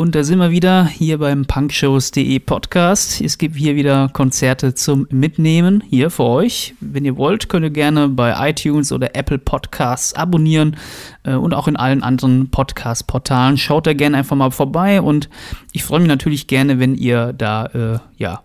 Und da sind wir wieder hier beim punkshows.de Podcast. Es gibt hier wieder Konzerte zum Mitnehmen hier für euch. Wenn ihr wollt, könnt ihr gerne bei iTunes oder Apple Podcasts abonnieren äh, und auch in allen anderen Podcast-Portalen. Schaut da gerne einfach mal vorbei und ich freue mich natürlich gerne, wenn ihr da äh, ja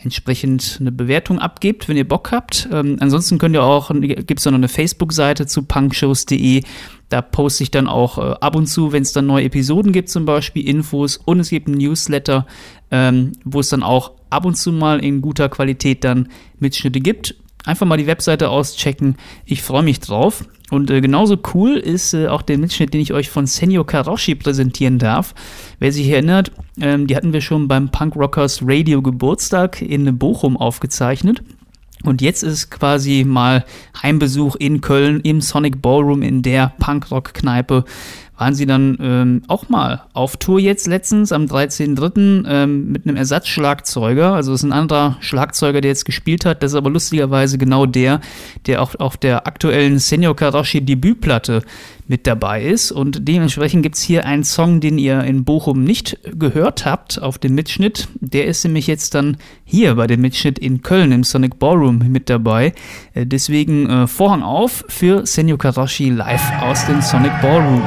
entsprechend eine Bewertung abgebt, wenn ihr Bock habt. Ähm, ansonsten könnt ihr auch, gibt es noch eine Facebook-Seite zu punkshows.de. Da poste ich dann auch äh, ab und zu, wenn es dann neue Episoden gibt, zum Beispiel Infos. Und es gibt ein Newsletter, ähm, wo es dann auch ab und zu mal in guter Qualität dann Mitschnitte gibt. Einfach mal die Webseite auschecken. Ich freue mich drauf. Und äh, genauso cool ist äh, auch der Mitschnitt, den ich euch von Senyo Karoshi präsentieren darf. Wer sich erinnert, ähm, die hatten wir schon beim Punk Rockers Radio Geburtstag in Bochum aufgezeichnet. Und jetzt ist quasi mal Heimbesuch in Köln im Sonic Ballroom in der Punkrock-Kneipe waren sie dann ähm, auch mal auf Tour jetzt letztens am 13.03. Ähm, mit einem Ersatzschlagzeuger. Also ist ein anderer Schlagzeuger, der jetzt gespielt hat. Das ist aber lustigerweise genau der, der auch auf der aktuellen Senor Karoshi Debütplatte mit dabei ist. Und dementsprechend gibt es hier einen Song, den ihr in Bochum nicht gehört habt auf dem Mitschnitt. Der ist nämlich jetzt dann hier bei dem Mitschnitt in Köln im Sonic Ballroom mit dabei. Äh, deswegen äh, Vorhang auf für Senor Karoshi live aus dem Sonic Ballroom.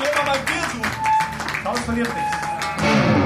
tema batismo. Vamos, Corinthians.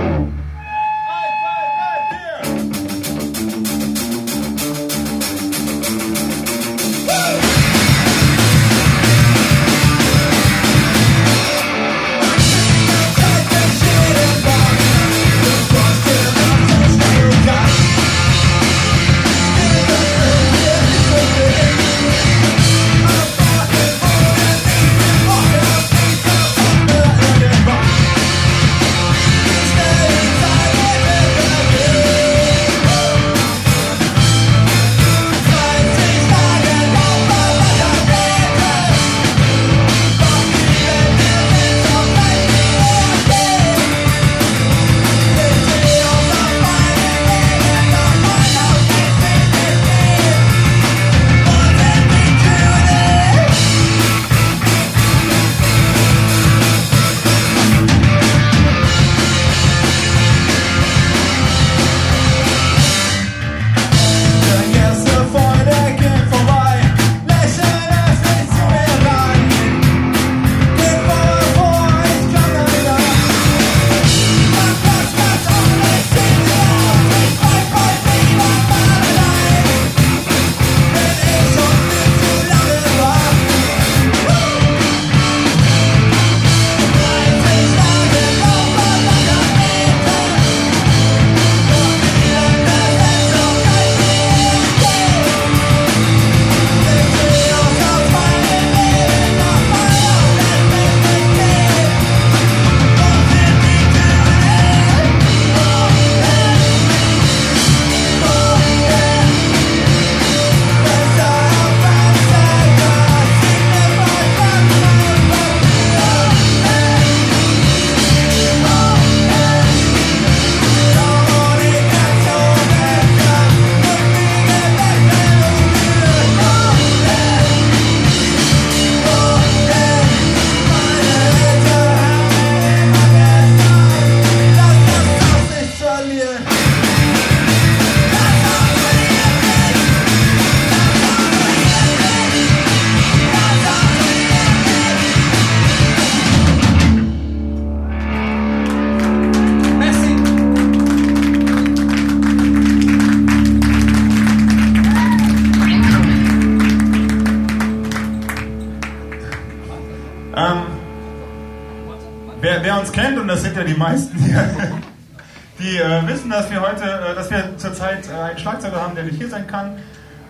Die äh, wissen, dass wir heute, äh, dass wir zurzeit äh, einen Schlagzeuger haben, der nicht hier sein kann.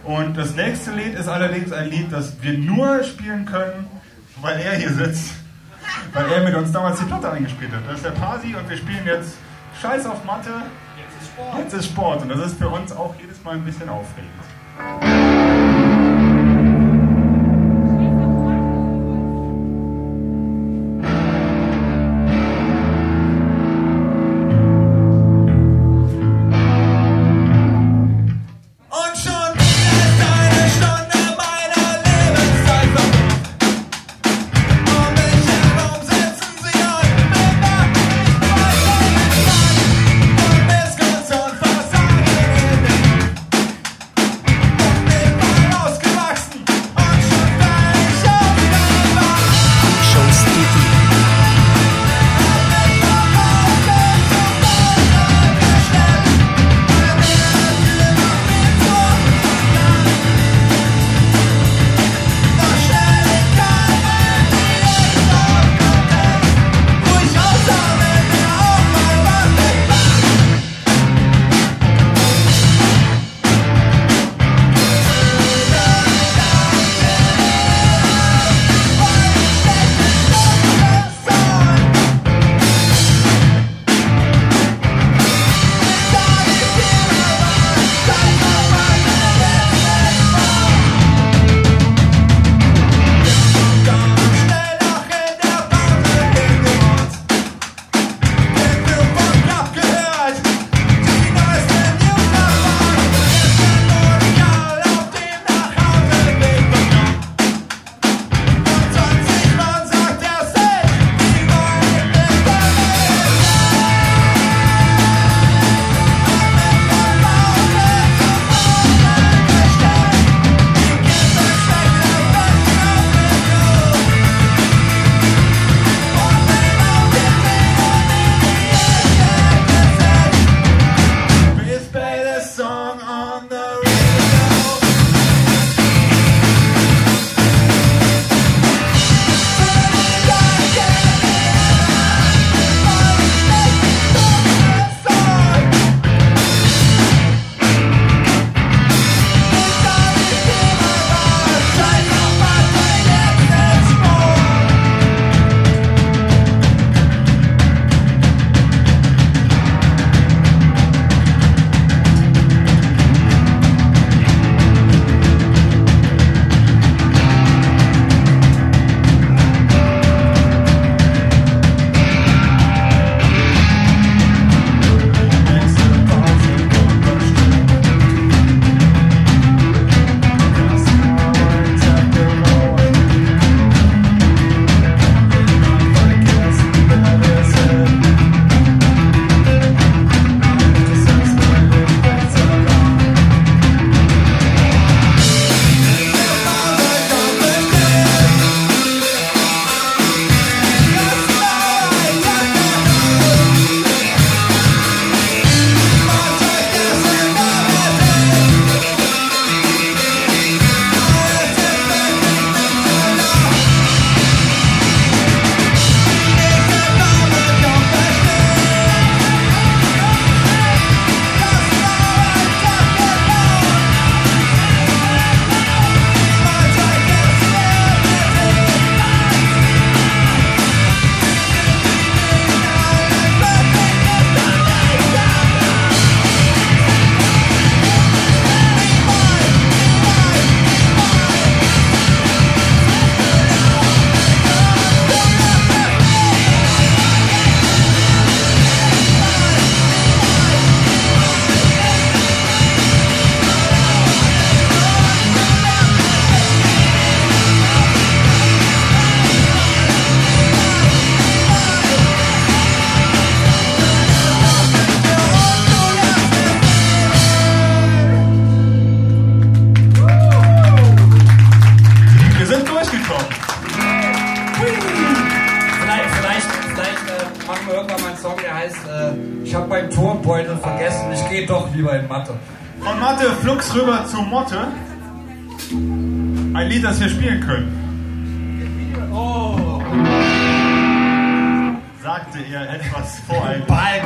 Und das nächste Lied ist allerdings ein Lied, das wir nur spielen können, weil er hier sitzt. Weil er mit uns damals die Platte eingespielt hat. Das ist der Pasi und wir spielen jetzt Scheiß auf Mathe. Jetzt ist Sport. Jetzt ist Sport. Und das ist für uns auch jedes Mal ein bisschen aufregend. Rüber zu Motte. Ein Lied, das wir spielen können. Oh, Sagte er etwas vor einem. Ball.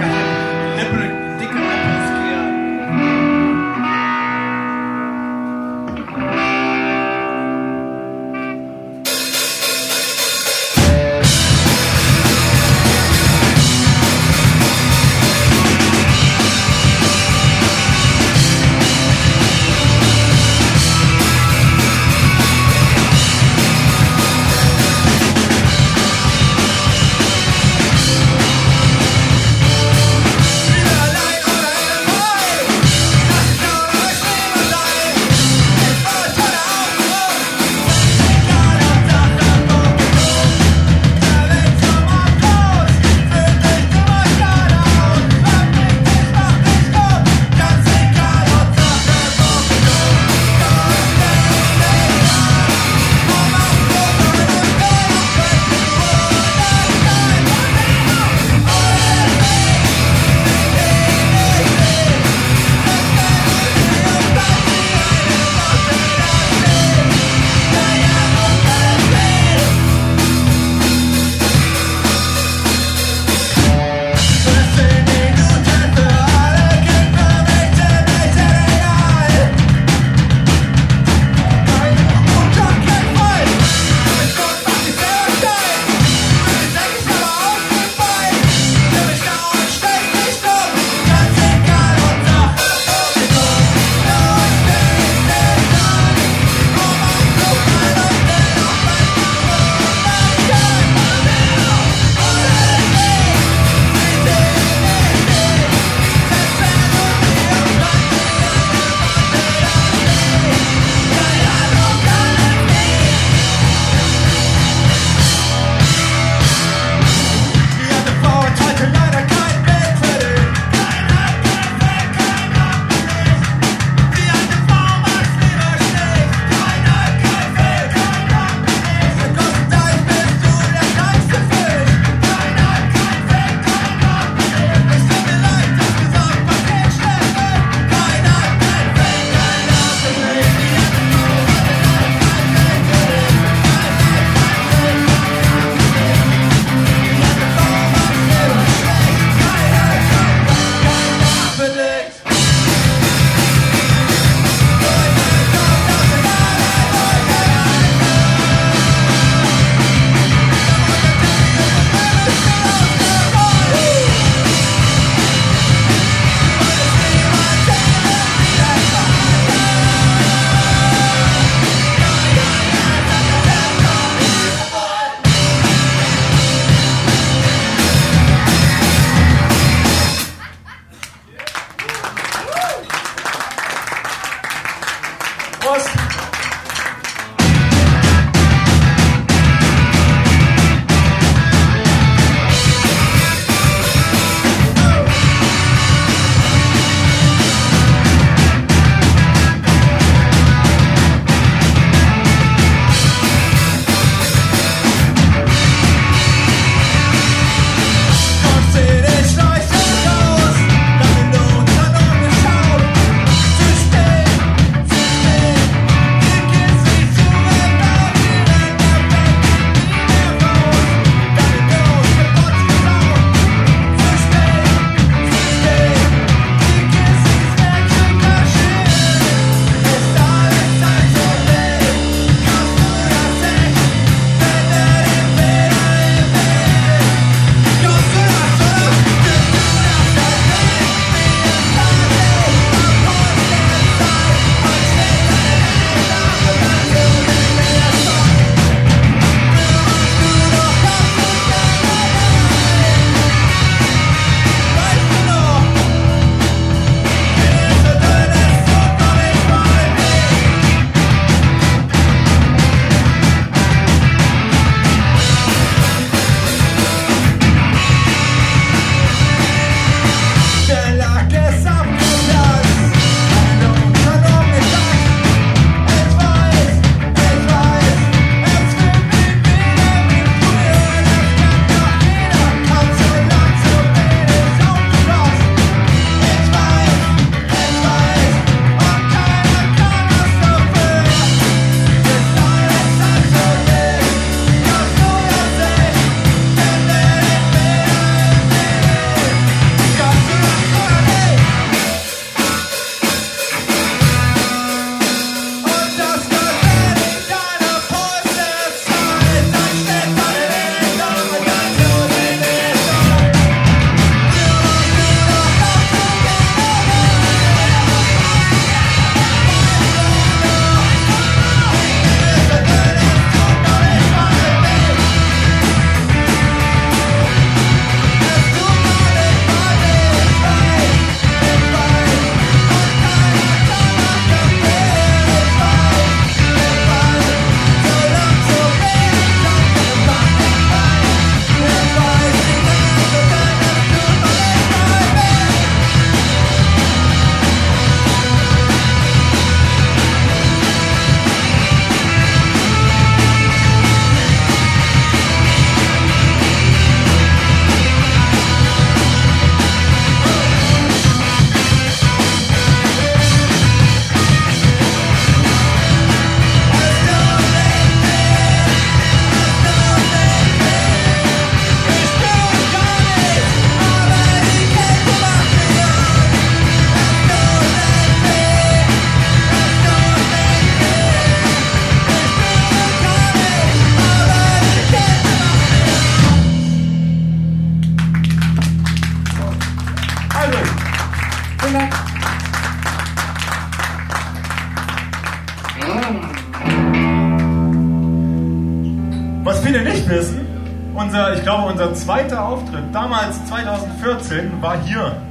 2014, war hier.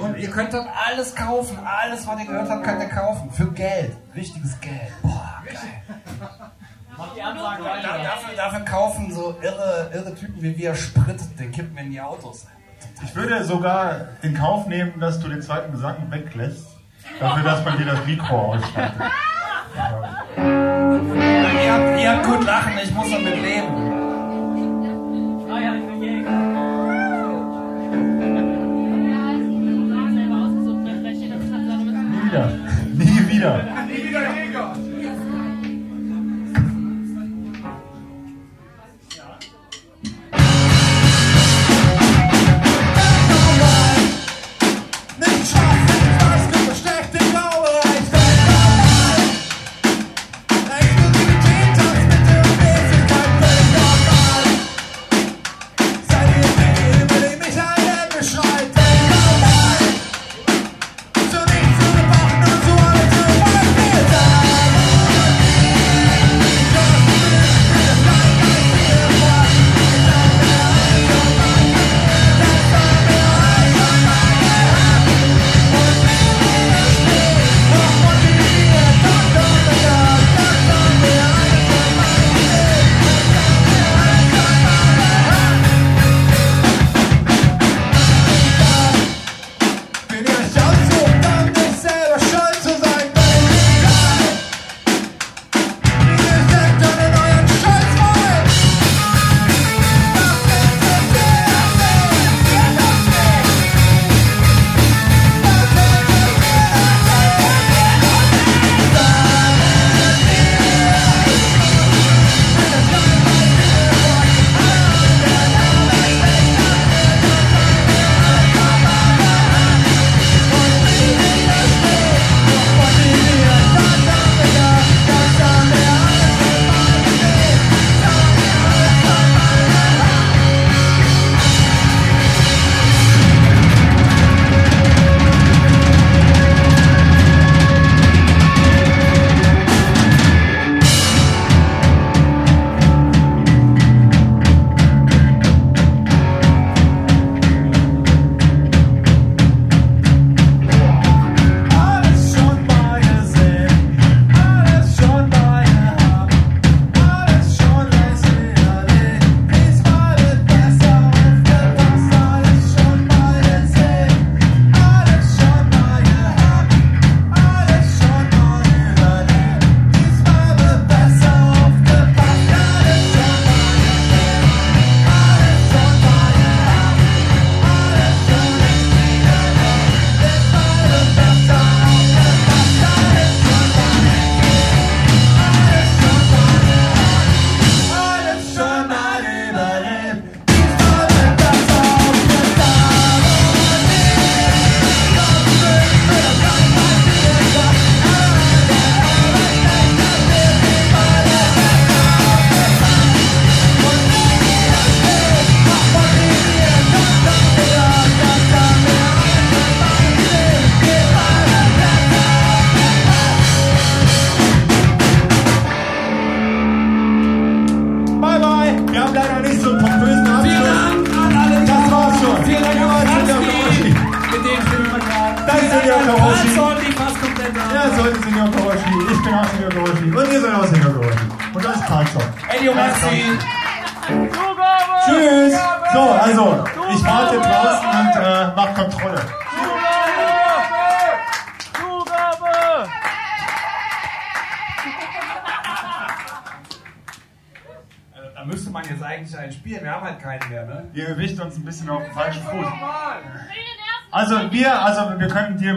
Und ihr könnt dort alles kaufen. Alles, was ihr gehört habt, könnt ihr kaufen. Für Geld. Richtiges Geld. Boah, geil. dafür, dafür kaufen so irre, irre Typen wie wir Sprit, den kippen wir in die Autos. Ich würde sogar in Kauf nehmen, dass du den zweiten Gesang weglässt, dafür, dass man dir das Mikro ausschaltet. Ja. Ihr, habt, ihr habt gut lachen, ich muss damit leben. wieder.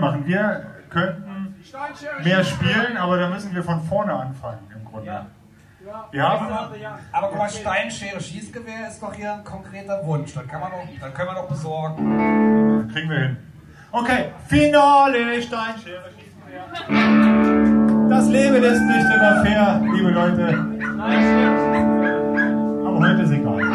Wir könnten einen Deal machen. Wir könnten mehr spielen, aber da müssen wir von vorne anfangen im Grunde. Wir haben, Aber guck mal, Steinschere, Schießgewehr ist doch hier ein konkreter Wunsch. Das, kann man doch, das können wir doch besorgen. kriegen wir hin. Okay, Finale, Steinschere, Schießgewehr. Das Leben ist nicht immer fair, liebe Leute. Aber heute ist egal.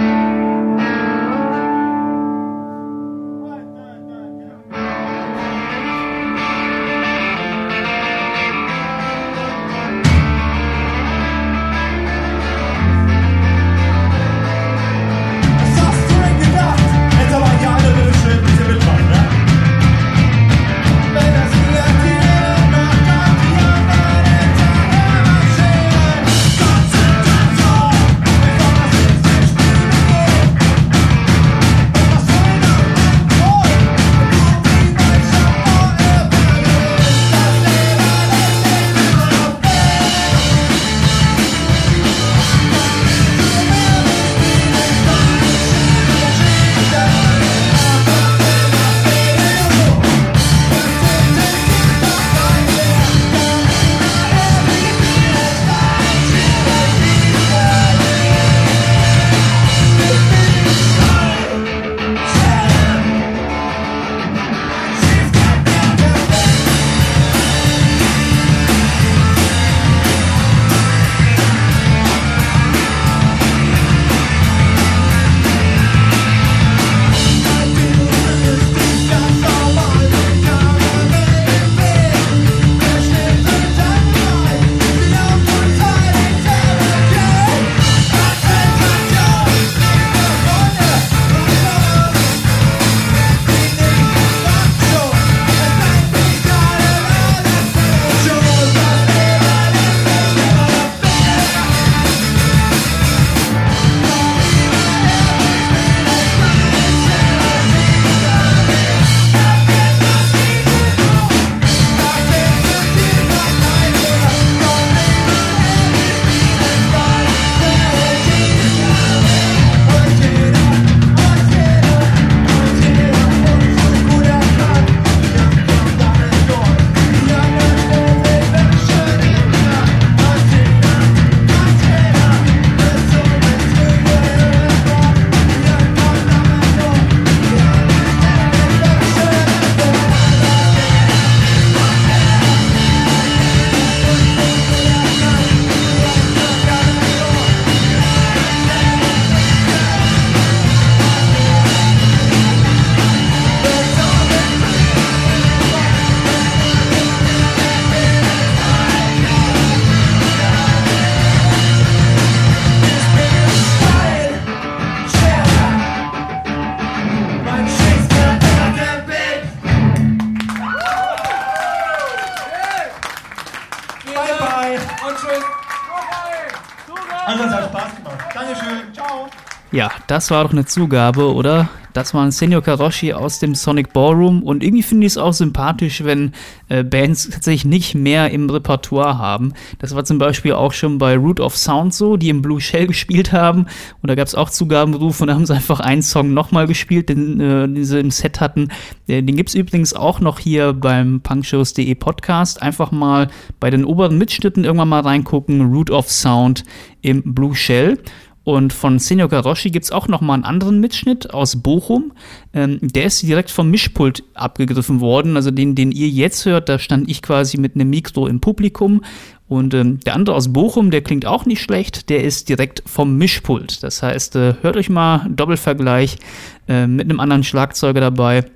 Das war doch eine Zugabe, oder? Das war ein Senior Karoshi aus dem Sonic Ballroom und irgendwie finde ich es auch sympathisch, wenn äh, Bands tatsächlich nicht mehr im Repertoire haben. Das war zum Beispiel auch schon bei Root of Sound so, die im Blue Shell gespielt haben und da gab es auch Zugabenrufe und da haben sie einfach einen Song nochmal gespielt, den, äh, den sie im Set hatten. Äh, den gibt's übrigens auch noch hier beim punkshows.de Podcast. Einfach mal bei den oberen Mitschnitten irgendwann mal reingucken, Root of Sound im Blue Shell. Und von Senior Karoshi gibt's auch noch mal einen anderen Mitschnitt aus Bochum. Ähm, der ist direkt vom Mischpult abgegriffen worden. Also den, den ihr jetzt hört, da stand ich quasi mit einem Mikro im Publikum. Und ähm, der andere aus Bochum, der klingt auch nicht schlecht. Der ist direkt vom Mischpult. Das heißt, äh, hört euch mal Doppelvergleich äh, mit einem anderen Schlagzeuger dabei.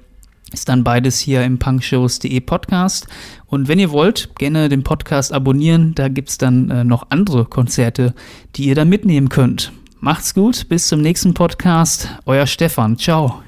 Ist dann beides hier im punkshows.de Podcast. Und wenn ihr wollt, gerne den Podcast abonnieren. Da gibt's dann äh, noch andere Konzerte, die ihr da mitnehmen könnt. Macht's gut, bis zum nächsten Podcast. Euer Stefan. Ciao.